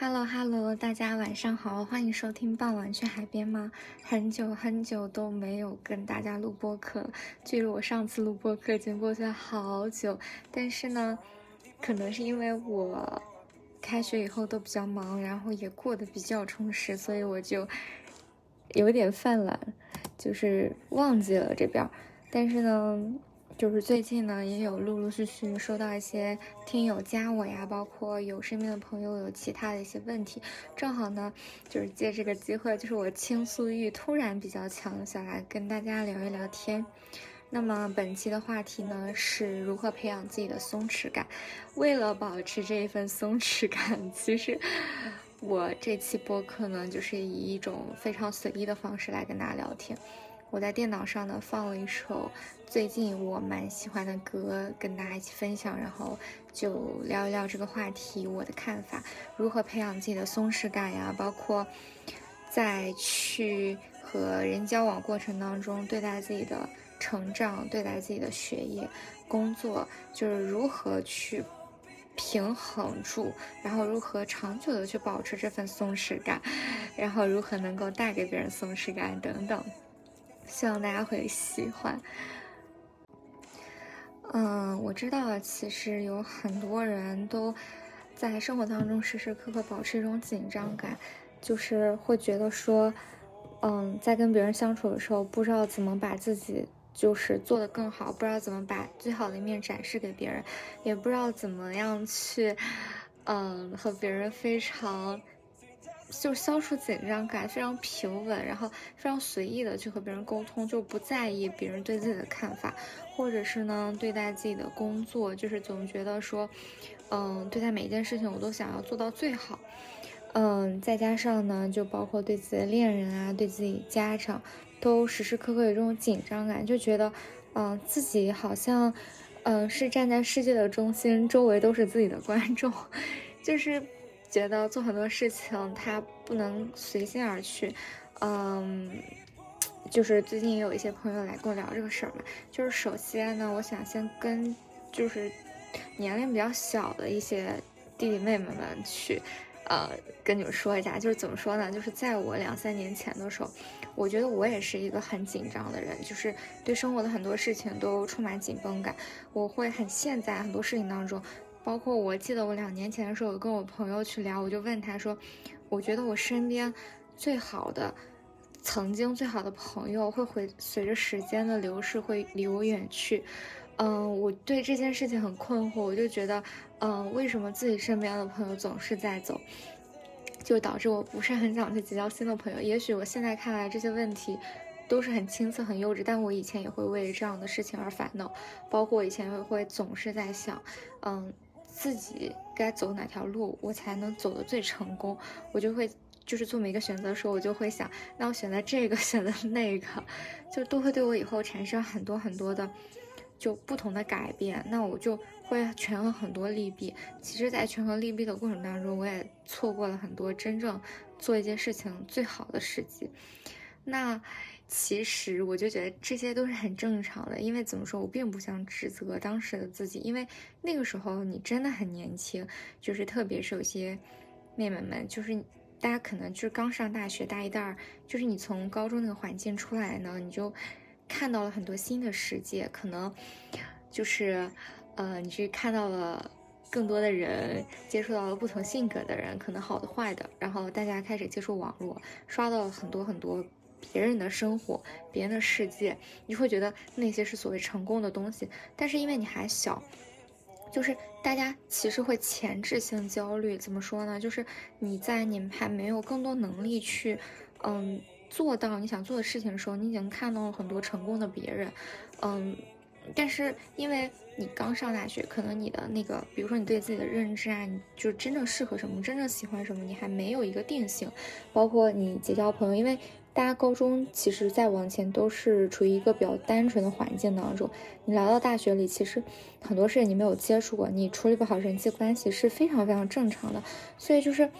Hello Hello，大家晚上好，欢迎收听傍晚去海边吗？很久很久都没有跟大家录播客了，距离我上次录播客已经过去了好久。但是呢，可能是因为我开学以后都比较忙，然后也过得比较充实，所以我就有点犯懒，就是忘记了这边。但是呢。就是最近呢，也有陆陆续续收到一些听友加我呀，包括有身边的朋友有其他的一些问题，正好呢，就是借这个机会，就是我倾诉欲突然比较强，想来跟大家聊一聊天。那么本期的话题呢，是如何培养自己的松弛感。为了保持这一份松弛感，其实我这期播客呢，就是以一种非常随意的方式来跟大家聊天。我在电脑上呢放了一首最近我蛮喜欢的歌，跟大家一起分享，然后就聊一聊这个话题，我的看法，如何培养自己的松弛感呀，包括在去和人交往过程当中，对待自己的成长，对待自己的学业、工作，就是如何去平衡住，然后如何长久的去保持这份松弛感，然后如何能够带给别人松弛感等等。希望大家会喜欢。嗯，我知道，其实有很多人都在生活当中时时刻刻保持一种紧张感，就是会觉得说，嗯，在跟别人相处的时候，不知道怎么把自己就是做得更好，不知道怎么把最好的一面展示给别人，也不知道怎么样去，嗯，和别人非常。就消除紧张感，非常平稳，然后非常随意的去和别人沟通，就不在意别人对自己的看法，或者是呢，对待自己的工作，就是总觉得说，嗯，对待每一件事情我都想要做到最好，嗯，再加上呢，就包括对自己的恋人啊，对自己家长，都时时刻刻有这种紧张感，就觉得，嗯，自己好像，嗯，是站在世界的中心，周围都是自己的观众，就是。觉得做很多事情他不能随心而去，嗯，就是最近也有一些朋友来跟我聊这个事儿嘛，就是首先呢，我想先跟就是年龄比较小的一些弟弟妹妹们去，呃，跟你们说一下，就是怎么说呢？就是在我两三年前的时候，我觉得我也是一个很紧张的人，就是对生活的很多事情都充满紧绷感，我会很陷在很多事情当中。包括我记得我两年前的时候，我跟我朋友去聊，我就问他说：“我觉得我身边最好的、曾经最好的朋友会会随着时间的流逝会离我远去。”嗯，我对这件事情很困惑，我就觉得，嗯，为什么自己身边的朋友总是在走，就导致我不是很想去结交新的朋友。也许我现在看来这些问题都是很青涩、很幼稚，但我以前也会为这样的事情而烦恼，包括我以前也会总是在想，嗯。自己该走哪条路，我才能走得最成功？我就会就是做每一个选择的时候，我就会想，那我选择这个，选择那个，就都会对我以后产生很多很多的就不同的改变。那我就会权衡很多利弊。其实，在权衡利弊的过程当中，我也错过了很多真正做一件事情最好的时机。那。其实我就觉得这些都是很正常的，因为怎么说，我并不想指责当时的自己，因为那个时候你真的很年轻，就是特别是有些妹妹们，就是大家可能就是刚上大学大一、大二，就是你从高中那个环境出来呢，你就看到了很多新的世界，可能就是呃，你去看到了更多的人，接触到了不同性格的人，可能好的坏的，然后大家开始接触网络，刷到了很多很多。别人的生活，别人的世界，你会觉得那些是所谓成功的东西。但是因为你还小，就是大家其实会前置性焦虑。怎么说呢？就是你在你还没有更多能力去，嗯，做到你想做的事情的时候，你已经看到了很多成功的别人，嗯。但是因为你刚上大学，可能你的那个，比如说你对自己的认知啊，你就真正适合什么，真正喜欢什么，你还没有一个定性。包括你结交朋友，因为。大家高中其实再往前都是处于一个比较单纯的环境当中，你来到大学里，其实很多事情你没有接触过，你处理不好人际关系是非常非常正常的。所以就是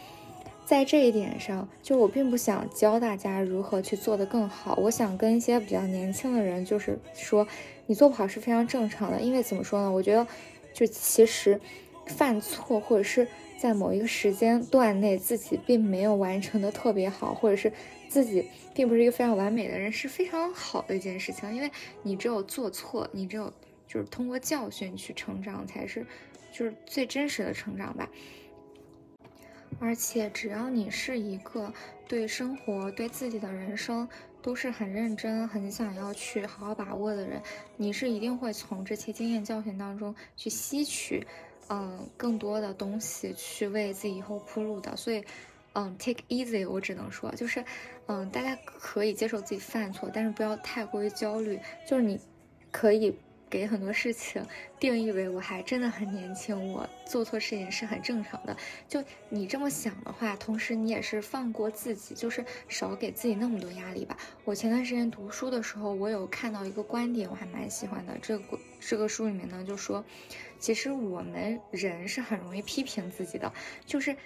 在这一点上，就我并不想教大家如何去做得更好，我想跟一些比较年轻的人就是说，你做不好是非常正常的，因为怎么说呢？我觉得就其实。犯错，或者是在某一个时间段内自己并没有完成的特别好，或者是自己并不是一个非常完美的人，是非常好的一件事情。因为你只有做错，你只有就是通过教训去成长，才是就是最真实的成长吧。而且只要你是一个对生活、对自己的人生都是很认真、很想要去好好把握的人，你是一定会从这些经验教训当中去吸取。嗯，更多的东西去为自己以后铺路的，所以，嗯，take easy，我只能说，就是，嗯，大家可以接受自己犯错，但是不要太过于焦虑。就是你，可以给很多事情定义为我还真的很年轻，我做错事情是很正常的。就你这么想的话，同时你也是放过自己，就是少给自己那么多压力吧。我前段时间读书的时候，我有看到一个观点，我还蛮喜欢的。这个这个书里面呢，就说。其实我们人是很容易批评自己的，就是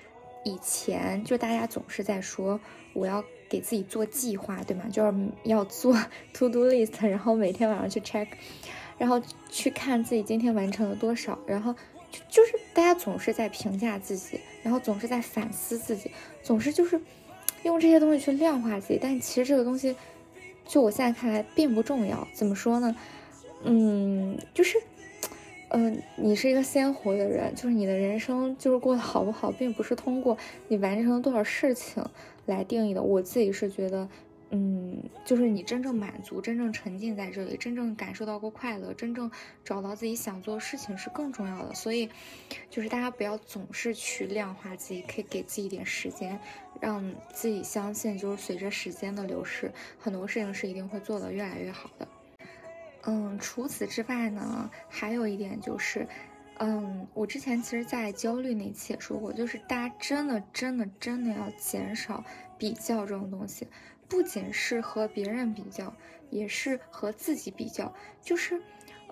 以前就大家总是在说我要给自己做计划，对吗？就是要做 to do list，然后每天晚上去 check，然后去看自己今天完成了多少，然后就就是大家总是在评价自己，然后总是在反思自己，总是就是用这些东西去量化自己，但其实这个东西就我现在看来并不重要。怎么说呢？嗯，就是。嗯，你是一个鲜活的人，就是你的人生就是过得好不好，并不是通过你完成了多少事情来定义的。我自己是觉得，嗯，就是你真正满足、真正沉浸在这里、真正感受到过快乐、真正找到自己想做的事情是更重要的。所以，就是大家不要总是去量化自己，可以给自己一点时间，让自己相信，就是随着时间的流逝，很多事情是一定会做得越来越好的。嗯，除此之外呢，还有一点就是，嗯，我之前其实，在焦虑那期也说过，就是大家真的、真的、真的要减少比较这种东西，不仅是和别人比较，也是和自己比较。就是，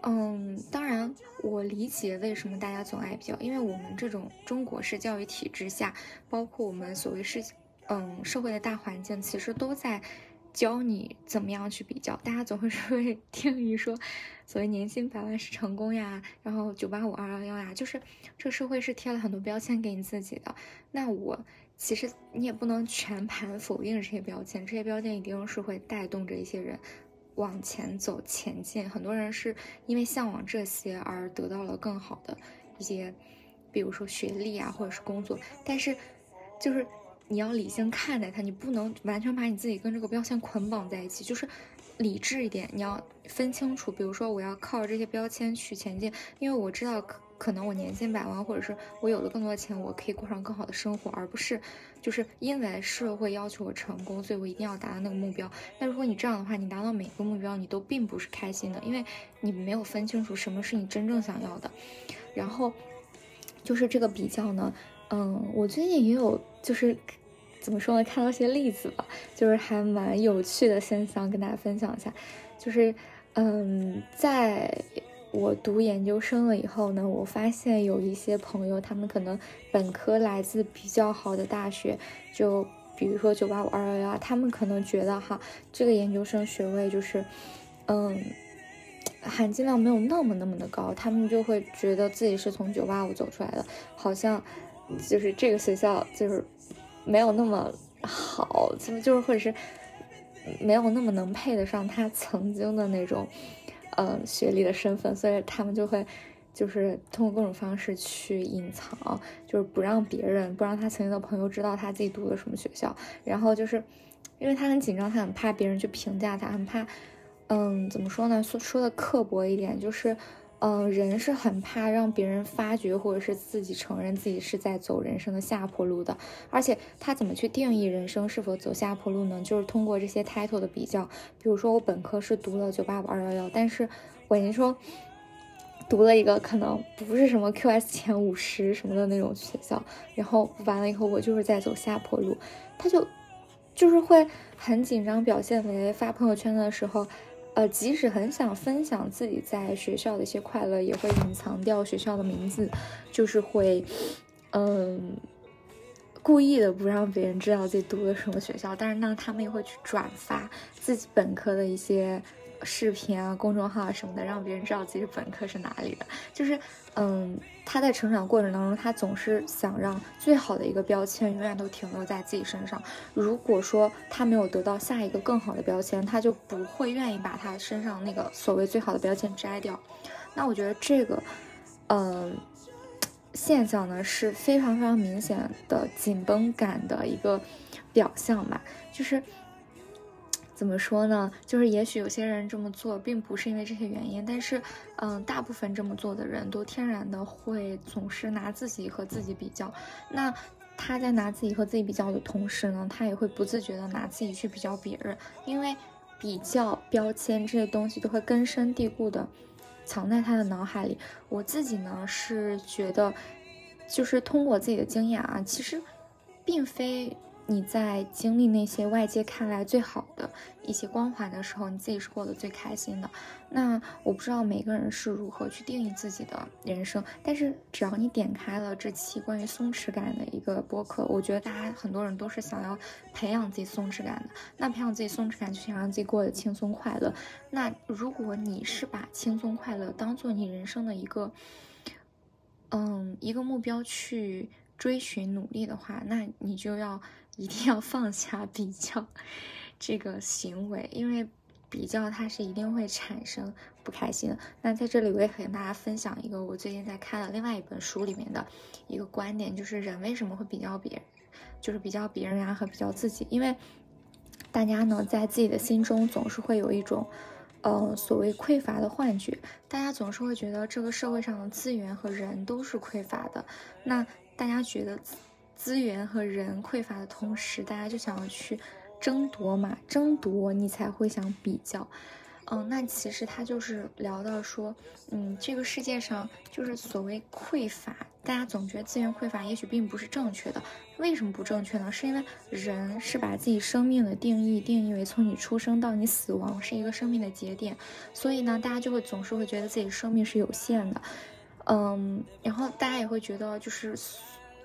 嗯，当然我理解为什么大家总爱比较，因为我们这种中国式教育体制下，包括我们所谓是，嗯，社会的大环境，其实都在。教你怎么样去比较，大家总会会定义说，所谓年薪百万是成功呀，然后九八五二幺幺呀，就是这个社会是贴了很多标签给你自己的。那我其实你也不能全盘否定这些标签，这些标签一定是会带动着一些人往前走前进。很多人是因为向往这些而得到了更好的一些，比如说学历啊，或者是工作，但是就是。你要理性看待它，你不能完全把你自己跟这个标签捆绑在一起，就是理智一点。你要分清楚，比如说我要靠这些标签去前进，因为我知道可能我年薪百万，或者是我有了更多的钱，我可以过上更好的生活，而不是就是因为社会要求我成功，所以我一定要达到那个目标。那如果你这样的话，你达到每个目标，你都并不是开心的，因为你没有分清楚什么是你真正想要的。然后就是这个比较呢，嗯，我最近也有就是。怎么说呢？看到一些例子吧，就是还蛮有趣的现象，跟大家分享一下。就是，嗯，在我读研究生了以后呢，我发现有一些朋友，他们可能本科来自比较好的大学，就比如说九八五二幺幺，他们可能觉得哈，这个研究生学位就是，嗯，含金量没有那么那么的高，他们就会觉得自己是从九八五走出来的，好像就是这个学校就是。没有那么好，怎么就是或者是没有那么能配得上他曾经的那种，呃，学历的身份，所以他们就会就是通过各种方式去隐藏，就是不让别人，不让他曾经的朋友知道他自己读的什么学校，然后就是因为他很紧张，他很怕别人去评价他，很怕，嗯，怎么说呢？说说的刻薄一点，就是。嗯，人是很怕让别人发觉，或者是自己承认自己是在走人生的下坡路的。而且他怎么去定义人生是否走下坡路呢？就是通过这些 title 的比较。比如说我本科是读了九八五二幺幺，但是我跟你说，读了一个可能不是什么 QS 前五十什么的那种学校，然后完了以后我就是在走下坡路，他就就是会很紧张，表现为发朋友圈的时候。呃，即使很想分享自己在学校的一些快乐，也会隐藏掉学校的名字，就是会，嗯，故意的不让别人知道自己读的什么学校。但是呢，他们也会去转发自己本科的一些视频啊、公众号啊什么的，让别人知道自己本科是哪里的。就是，嗯，他在成长过程当中，他总是想让最好的一个标签永远都停留在自己身上。如果说他没有得到下一个更好的标签，他就不会愿意把他身上那个所谓最好的标签摘掉。那我觉得这个，嗯，现象呢是非常非常明显的紧绷感的一个表象吧，就是。怎么说呢？就是也许有些人这么做并不是因为这些原因，但是，嗯，大部分这么做的人都天然的会总是拿自己和自己比较。那他在拿自己和自己比较的同时呢，他也会不自觉的拿自己去比较别人，因为比较标签这些东西都会根深蒂固的藏在他的脑海里。我自己呢是觉得，就是通过自己的经验啊，其实并非。你在经历那些外界看来最好的一些光环的时候，你自己是过得最开心的。那我不知道每个人是如何去定义自己的人生，但是只要你点开了这期关于松弛感的一个播客，我觉得大家很多人都是想要培养自己松弛感的。那培养自己松弛感，就想让自己过得轻松快乐。那如果你是把轻松快乐当做你人生的一个，嗯，一个目标去追寻努力的话，那你就要。一定要放下比较这个行为，因为比较它是一定会产生不开心的。那在这里，我也和大家分享一个我最近在看的另外一本书里面的一个观点，就是人为什么会比较别人，就是比较别人呀和比较自己。因为大家呢在自己的心中总是会有一种呃所谓匮乏的幻觉，大家总是会觉得这个社会上的资源和人都是匮乏的。那大家觉得。资源和人匮乏的同时，大家就想要去争夺嘛，争夺你才会想比较，嗯，那其实他就是聊到说，嗯，这个世界上就是所谓匮乏，大家总觉得资源匮乏，也许并不是正确的。为什么不正确呢？是因为人是把自己生命的定义定义为从你出生到你死亡是一个生命的节点，所以呢，大家就会总是会觉得自己生命是有限的，嗯，然后大家也会觉得就是。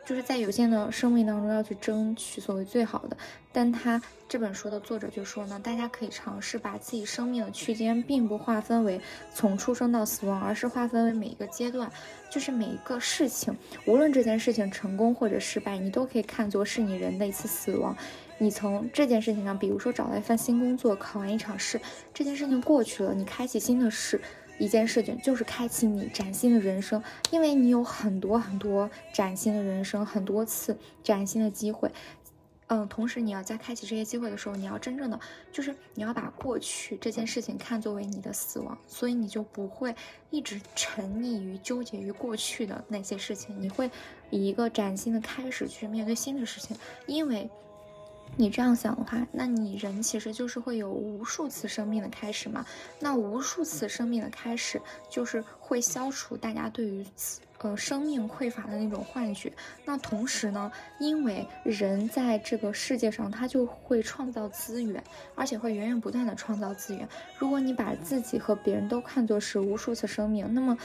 就是在有限的生命当中要去争取所谓最好的，但他这本书的作者就说呢，大家可以尝试把自己生命的区间并不划分为从出生到死亡，而是划分为每一个阶段，就是每一个事情，无论这件事情成功或者失败，你都可以看作是你人的一次死亡。你从这件事情上，比如说找到一份新工作，考完一场试，这件事情过去了，你开启新的事。一件事情就是开启你崭新的人生，因为你有很多很多崭新的人生，很多次崭新的机会。嗯，同时你要在开启这些机会的时候，你要真正的就是你要把过去这件事情看作为你的死亡，所以你就不会一直沉溺于纠结于过去的那些事情，你会以一个崭新的开始去面对新的事情，因为。你这样想的话，那你人其实就是会有无数次生命的开始嘛？那无数次生命的开始，就是会消除大家对于呃生命匮乏的那种幻觉。那同时呢，因为人在这个世界上，他就会创造资源，而且会源源不断的创造资源。如果你把自己和别人都看作是无数次生命，那么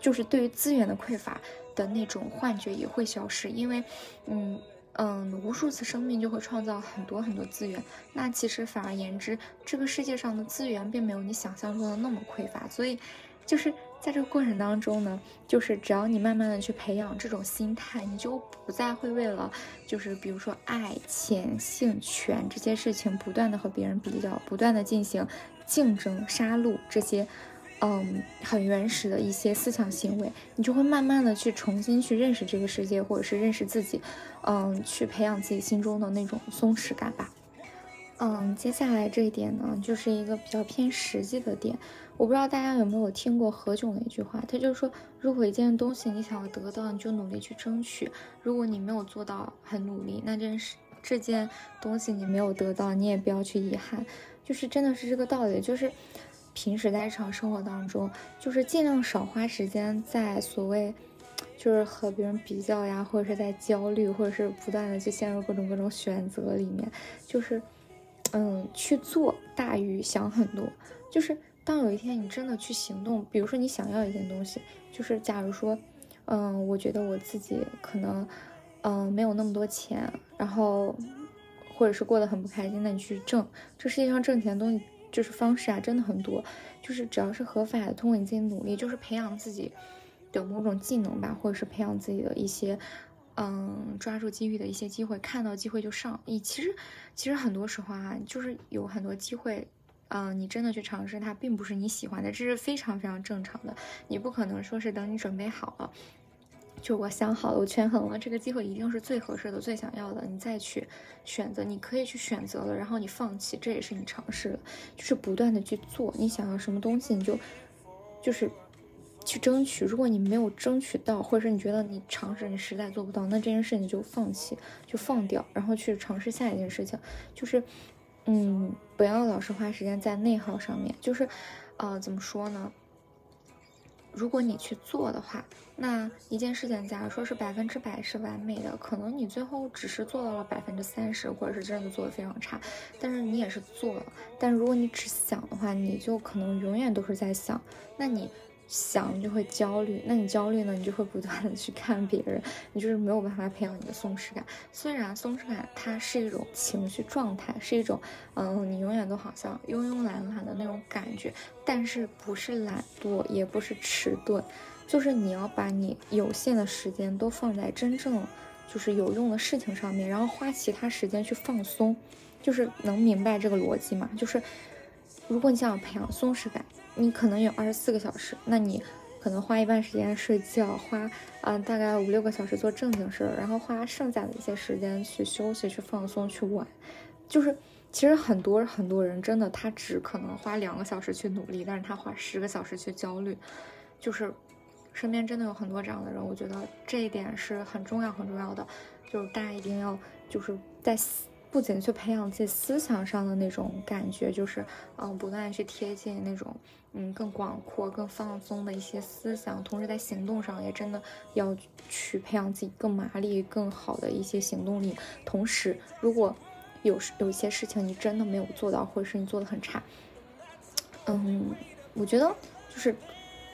就是对于资源的匮乏的那种幻觉也会消失，因为，嗯。嗯，无数次生命就会创造很多很多资源。那其实反而言之，这个世界上的资源并没有你想象中的那么匮乏。所以，就是在这个过程当中呢，就是只要你慢慢的去培养这种心态，你就不再会为了就是比如说爱、钱、性、权这些事情不断的和别人比较，不断的进行竞争、杀戮这些。嗯，很原始的一些思想行为，你就会慢慢的去重新去认识这个世界，或者是认识自己，嗯，去培养自己心中的那种松弛感吧。嗯，接下来这一点呢，就是一个比较偏实际的点。我不知道大家有没有听过何炅的一句话，他就是说，如果一件东西你想要得到，你就努力去争取；如果你没有做到很努力，那真是这件东西你没有得到，你也不要去遗憾。就是真的是这个道理，就是。平时在日常生活当中，就是尽量少花时间在所谓，就是和别人比较呀，或者是在焦虑，或者是不断的去陷入各种各种选择里面。就是，嗯，去做大于想很多。就是当有一天你真的去行动，比如说你想要一件东西，就是假如说，嗯，我觉得我自己可能，嗯，没有那么多钱，然后，或者是过得很不开心，那你去挣。这世界上挣钱的东西。就是方式啊，真的很多，就是只要是合法的，通过你自己努力，就是培养自己的某种技能吧，或者是培养自己的一些，嗯，抓住机遇的一些机会，看到机会就上。你其实，其实很多时候啊，就是有很多机会，嗯，你真的去尝试，它并不是你喜欢的，这是非常非常正常的。你不可能说是等你准备好了。就我想好了，我权衡了，这个机会一定是最合适的、最想要的，你再去选择。你可以去选择了，然后你放弃，这也是你尝试了，就是不断的去做。你想要什么东西，你就就是去争取。如果你没有争取到，或者是你觉得你尝试你实在做不到，那这件事情就放弃，就放掉，然后去尝试下一件事情。就是，嗯，不要老是花时间在内耗上面。就是，呃，怎么说呢？如果你去做的话，那一件事情，假如说是百分之百是完美的，可能你最后只是做到了百分之三十，或者是真的做的非常差，但是你也是做了。但如果你只想的话，你就可能永远都是在想，那你。想你就会焦虑，那你焦虑呢？你就会不断的去看别人，你就是没有办法培养你的松弛感。虽然松弛感它是一种情绪状态，是一种，嗯，你永远都好像慵慵懒懒的那种感觉，但是不是懒惰，也不是迟钝，就是你要把你有限的时间都放在真正就是有用的事情上面，然后花其他时间去放松，就是能明白这个逻辑吗？就是如果你想培养松弛感。你可能有二十四个小时，那你可能花一半时间睡觉，花啊大概五六个小时做正经事儿，然后花剩下的一些时间去休息、去放松、去玩。就是其实很多很多人真的他只可能花两个小时去努力，但是他花十个小时去焦虑。就是身边真的有很多这样的人，我觉得这一点是很重要很重要的，就是大家一定要就是在。不仅去培养自己思想上的那种感觉，就是嗯，不断去贴近那种嗯更广阔、更放松的一些思想，同时在行动上也真的要去培养自己更麻利、更好的一些行动力。同时，如果有有一些事情你真的没有做到，或者是你做的很差，嗯，我觉得就是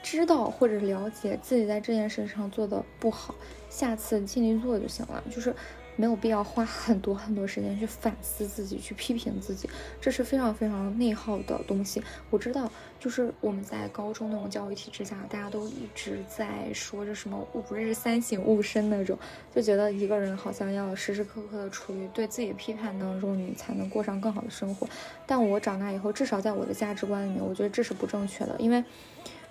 知道或者了解自己在这件事上做的不好，下次尽力做就行了。就是。没有必要花很多很多时间去反思自己，去批评自己，这是非常非常内耗的东西。我知道，就是我们在高中那种教育体制下，大家都一直在说着什么“吾日三省吾身”那种，就觉得一个人好像要时时刻刻的处于对自己的批判当中，你才能过上更好的生活。但我长大以后，至少在我的价值观里面，我觉得这是不正确的，因为。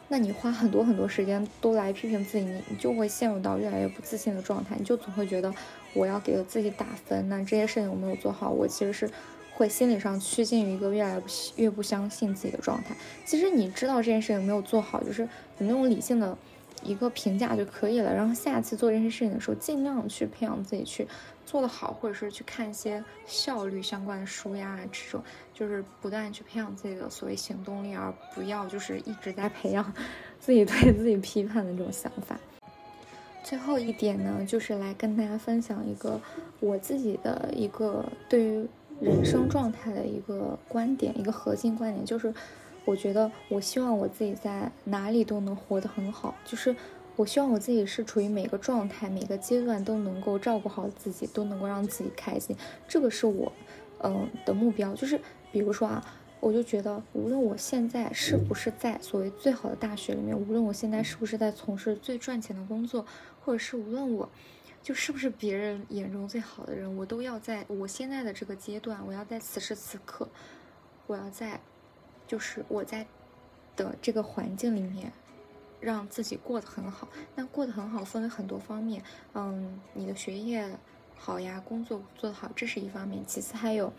那你花很多很多时间都来批评自己，你你就会陷入到越来越不自信的状态，你就总会觉得我要给自己打分，那这些事情我没有做好，我其实是会心理上趋近于一个越来越不相信自己的状态。其实你知道这件事情没有做好，就是有那种理性的。一个评价就可以了，然后下次做这些事情的时候，尽量去培养自己去做得好，或者是去看一些效率相关的书呀，这种就是不断去培养自己的所谓行动力，而不要就是一直在培养自己对自己批判的这种想法。最后一点呢，就是来跟大家分享一个我自己的一个对于人生状态的一个观点，一个核心观点就是。我觉得，我希望我自己在哪里都能活得很好，就是我希望我自己是处于每个状态、每个阶段都能够照顾好自己，都能够让自己开心，这个是我，嗯的目标。就是比如说啊，我就觉得，无论我现在是不是在所谓最好的大学里面，无论我现在是不是在从事最赚钱的工作，或者是无论我就是不是别人眼中最好的人，我都要在我现在的这个阶段，我要在此时此刻，我要在。就是我在的这个环境里面，让自己过得很好。那过得很好分为很多方面，嗯，你的学业好呀，工作做得好，这是一方面。其次还有，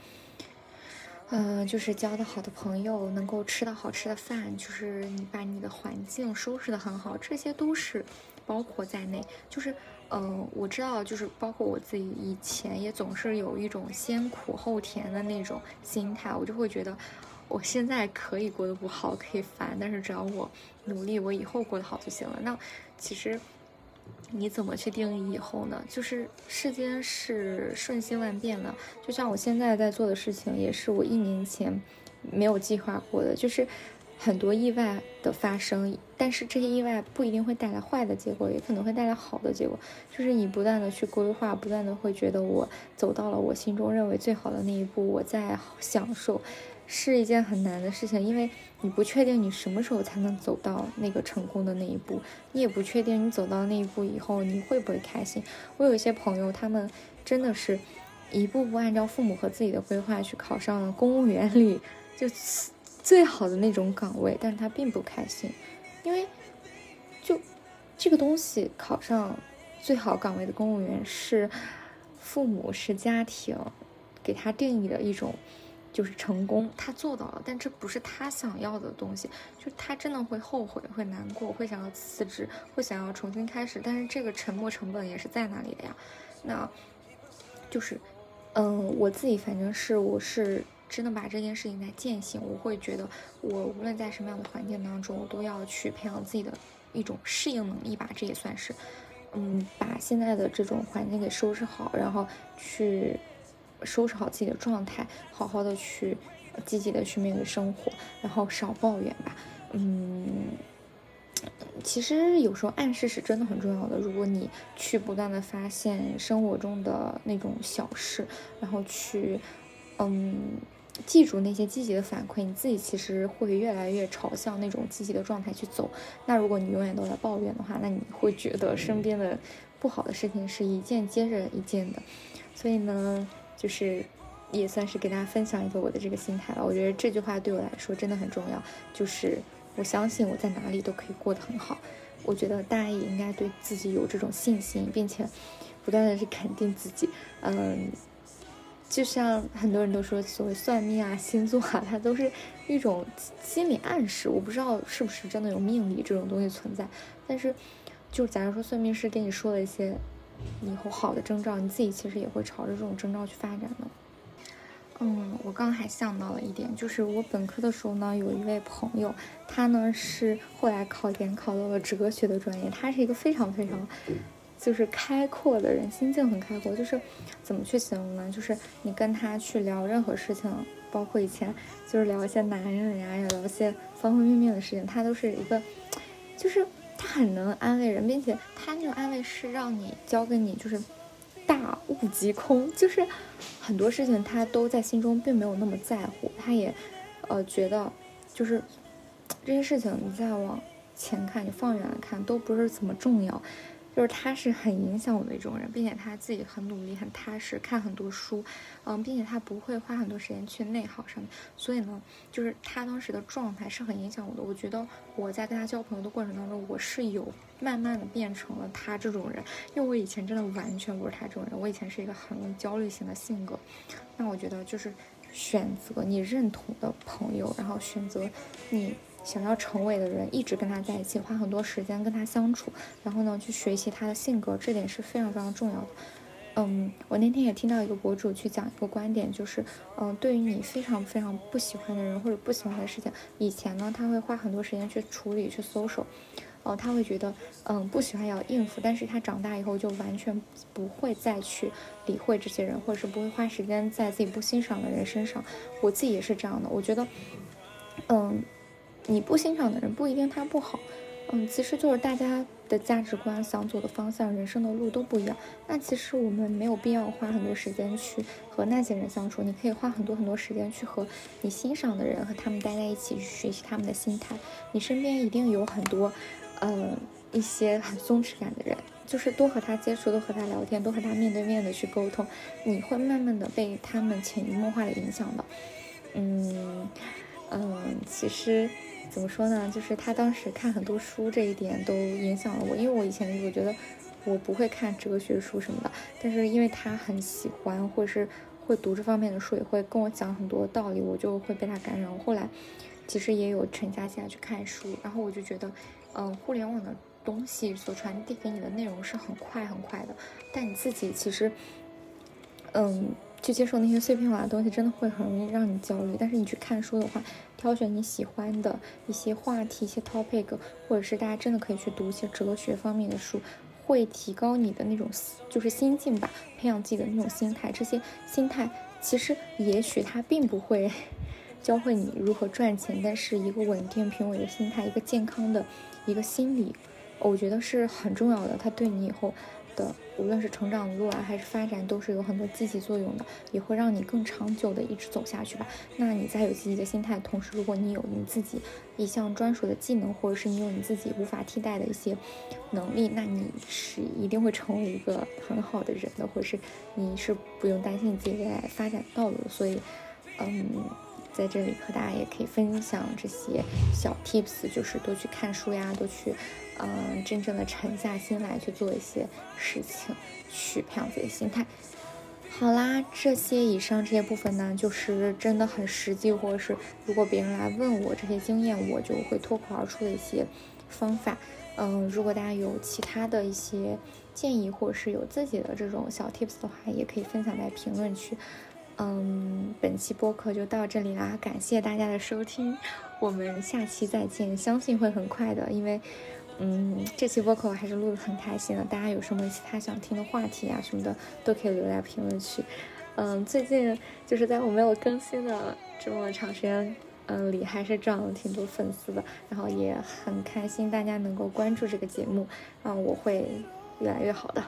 嗯，就是交的好的朋友，能够吃到好吃的饭，就是你把你的环境收拾得很好，这些都是包括在内。就是，嗯，我知道，就是包括我自己以前也总是有一种先苦后甜的那种心态，我就会觉得。我现在可以过得不好，可以烦，但是只要我努力，我以后过得好就行了。那其实你怎么去定义以后呢？就是世间是瞬息万变的，就像我现在在做的事情，也是我一年前没有计划过的，就是很多意外的发生。但是这些意外不一定会带来坏的结果，也可能会带来好的结果。就是你不断的去规划，不断的会觉得我走到了我心中认为最好的那一步，我在享受。是一件很难的事情，因为你不确定你什么时候才能走到那个成功的那一步，你也不确定你走到那一步以后你会不会开心。我有一些朋友，他们真的是一步步按照父母和自己的规划去考上了公务员里就最好的那种岗位，但是他并不开心，因为就这个东西考上最好岗位的公务员是父母是家庭给他定义的一种。就是成功，他做到了，但这不是他想要的东西，就他真的会后悔，会难过，会想要辞职，会想要重新开始，但是这个沉没成本也是在那里的呀。那，就是，嗯，我自己反正是我是真的把这件事情在践行，我会觉得我无论在什么样的环境当中，我都要去培养自己的一种适应能力吧，这也算是，嗯，把现在的这种环境给收拾好，然后去。收拾好自己的状态，好好的去积极的去面对生活，然后少抱怨吧。嗯，其实有时候暗示是真的很重要的。如果你去不断的发现生活中的那种小事，然后去嗯记住那些积极的反馈，你自己其实会越来越朝向那种积极的状态去走。那如果你永远都在抱怨的话，那你会觉得身边的不好的事情是一件接着一件的。所以呢。就是，也算是给大家分享一个我的这个心态吧。我觉得这句话对我来说真的很重要。就是我相信我在哪里都可以过得很好。我觉得大家也应该对自己有这种信心，并且不断的去肯定自己。嗯，就像很多人都说，所谓算命啊、星座啊，它都是一种心理暗示。我不知道是不是真的有命理这种东西存在。但是，就假如说算命师跟你说了一些。以后好的征兆，你自己其实也会朝着这种征兆去发展的。嗯，我刚刚还想到了一点，就是我本科的时候呢，有一位朋友，他呢是后来考研考到了哲学的专业，他是一个非常非常就是开阔的人，心境很开阔。就是怎么去形容呢？就是你跟他去聊任何事情，包括以前就是聊一些男人呀，要聊一些方方面面的事情，他都是一个就是。他很能安慰人，并且他那种安慰是让你交给你，就是大悟即空，就是很多事情他都在心中并没有那么在乎，他也呃觉得就是这些事情你再往前看，你放远了看都不是怎么重要。就是他是很影响我的一种人，并且他自己很努力、很踏实，看很多书，嗯，并且他不会花很多时间去内耗上面。所以呢，就是他当时的状态是很影响我的。我觉得我在跟他交朋友的过程当中，我是有慢慢的变成了他这种人，因为我以前真的完全不是他这种人。我以前是一个很焦虑型的性格。那我觉得就是选择你认同的朋友，然后选择你。想要成为的人，一直跟他在一起，花很多时间跟他相处，然后呢，去学习他的性格，这点是非常非常重要的。嗯，我那天也听到一个博主去讲一个观点，就是，嗯，对于你非常非常不喜欢的人或者不喜欢的事情，以前呢，他会花很多时间去处理、去搜索，哦，他会觉得，嗯，不喜欢要应付，但是他长大以后就完全不会再去理会这些人，或者是不会花时间在自己不欣赏的人身上。我自己也是这样的，我觉得，嗯。你不欣赏的人不一定他不好，嗯，其实就是大家的价值观、想走的方向、人生的路都不一样。那其实我们没有必要花很多时间去和那些人相处，你可以花很多很多时间去和你欣赏的人和他们待在一起，去学习他们的心态。你身边一定有很多，嗯，一些很松弛感的人，就是多和他接触，多和他聊天，多和他面对面的去沟通，你会慢慢的被他们潜移默化的影响的。嗯嗯，其实。怎么说呢？就是他当时看很多书这一点都影响了我，因为我以前我觉得我不会看哲学书什么的，但是因为他很喜欢或者是会读这方面的书，也会跟我讲很多道理，我就会被他感染。后来其实也有沉下心来去看书，然后我就觉得，嗯，互联网的东西所传递给你的内容是很快很快的，但你自己其实，嗯。去接受那些碎片化的东西，真的会很容易让你焦虑。但是你去看书的话，挑选你喜欢的一些话题、一些 topic，或者是大家真的可以去读一些哲学方面的书，会提高你的那种就是心境吧，培养自己的那种心态。这些心态其实也许它并不会 教会你如何赚钱，但是一个稳定平稳的心态，一个健康的一个心理，我觉得是很重要的。它对你以后。的，无论是成长路啊，还是发展，都是有很多积极作用的，也会让你更长久的一直走下去吧。那你在有积极的心态，同时，如果你有你自己一项专属的技能，或者是你有你自己无法替代的一些能力，那你是一定会成为一个很好的人的，或者是你是不用担心你自己未来发展道路。所以，嗯。在这里和大家也可以分享这些小 tips，就是多去看书呀，多去，嗯，真正的沉下心来去做一些事情，去培养自己的心态。好啦，这些以上这些部分呢，就是真的很实际，或者是如果别人来问我这些经验，我就会脱口而出的一些方法。嗯，如果大家有其他的一些建议，或者是有自己的这种小 tips 的话，也可以分享在评论区。嗯，本期播客就到这里啦，感谢大家的收听，我们下期再见，相信会很快的，因为，嗯，这期播客我还是录的很开心的，大家有什么其他想听的话题啊什么的，都可以留在评论区。嗯，最近就是在我没有更新的这么长时间，嗯里还是涨了挺多粉丝的，然后也很开心大家能够关注这个节目，嗯，我会越来越好的。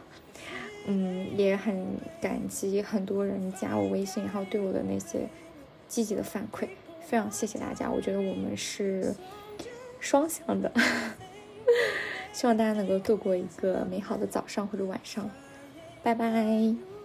嗯，也很感激很多人加我微信，然后对我的那些积极的反馈，非常谢谢大家。我觉得我们是双向的，希望大家能够度过一个美好的早上或者晚上。拜拜。